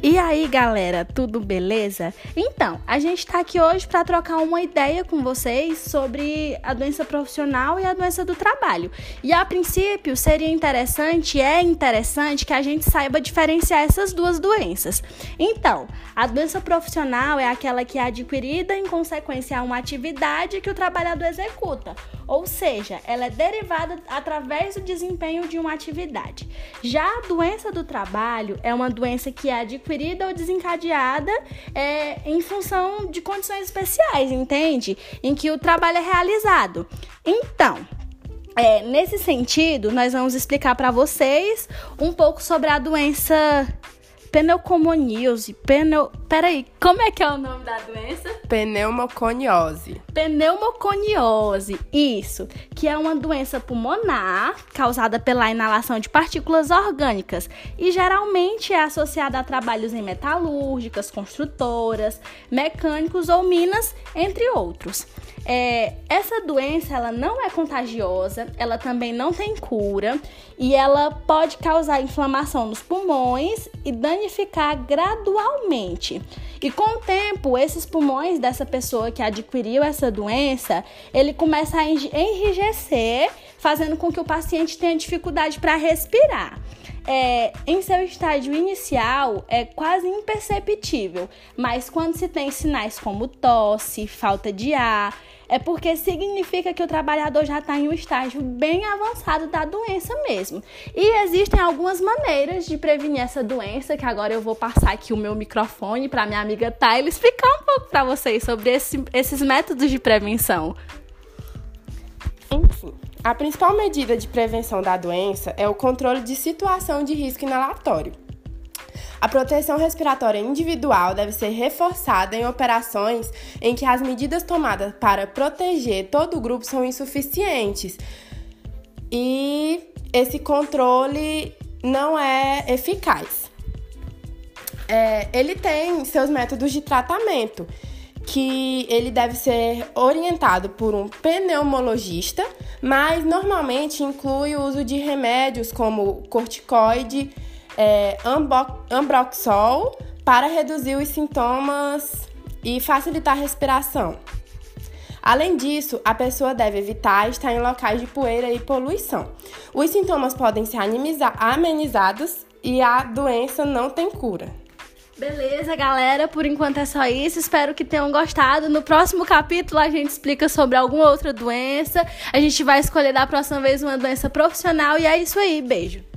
E aí, galera, tudo beleza? Então, a gente está aqui hoje para trocar uma ideia com vocês sobre a doença profissional e a doença do trabalho. E a princípio, seria interessante, é interessante que a gente saiba diferenciar essas duas doenças. Então, a doença profissional é aquela que é adquirida em consequência a uma atividade que o trabalhador executa, ou seja, ela é derivada através do desempenho de uma atividade. Já a doença do trabalho é uma doença que é adquirida adquirida ou desencadeada é, em função de condições especiais, entende? Em que o trabalho é realizado. Então, é, nesse sentido, nós vamos explicar para vocês um pouco sobre a doença pneumoconiose. Pneu... Peraí, como é que é o nome da doença? Pneumoconiose. Pneumoconiose, isso, que é uma doença pulmonar causada pela inalação de partículas orgânicas e geralmente é associada a trabalhos em metalúrgicas, construtoras, mecânicos ou minas, entre outros. É, essa doença ela não é contagiosa, ela também não tem cura e ela pode causar inflamação nos pulmões e danificar gradualmente. E com o tempo, esses pulmões dessa pessoa que adquiriu essa doença, ele começa a enrijecer, fazendo com que o paciente tenha dificuldade para respirar. É, em seu estágio inicial é quase imperceptível, mas quando se tem sinais como tosse, falta de ar, é porque significa que o trabalhador já está em um estágio bem avançado da doença mesmo. E existem algumas maneiras de prevenir essa doença, que agora eu vou passar aqui o meu microfone para minha amiga Tayla explicar um pouco para vocês sobre esse, esses métodos de prevenção. Enfim, a principal medida de prevenção da doença é o controle de situação de risco inalatório. A proteção respiratória individual deve ser reforçada em operações em que as medidas tomadas para proteger todo o grupo são insuficientes e esse controle não é eficaz. É, ele tem seus métodos de tratamento, que ele deve ser orientado por um pneumologista, mas normalmente inclui o uso de remédios como corticoide é, ambroxol para reduzir os sintomas e facilitar a respiração. Além disso, a pessoa deve evitar estar em locais de poeira e poluição. Os sintomas podem ser amenizados e a doença não tem cura. Beleza, galera. Por enquanto é só isso. Espero que tenham gostado. No próximo capítulo a gente explica sobre alguma outra doença. A gente vai escolher da próxima vez uma doença profissional. E é isso aí. Beijo.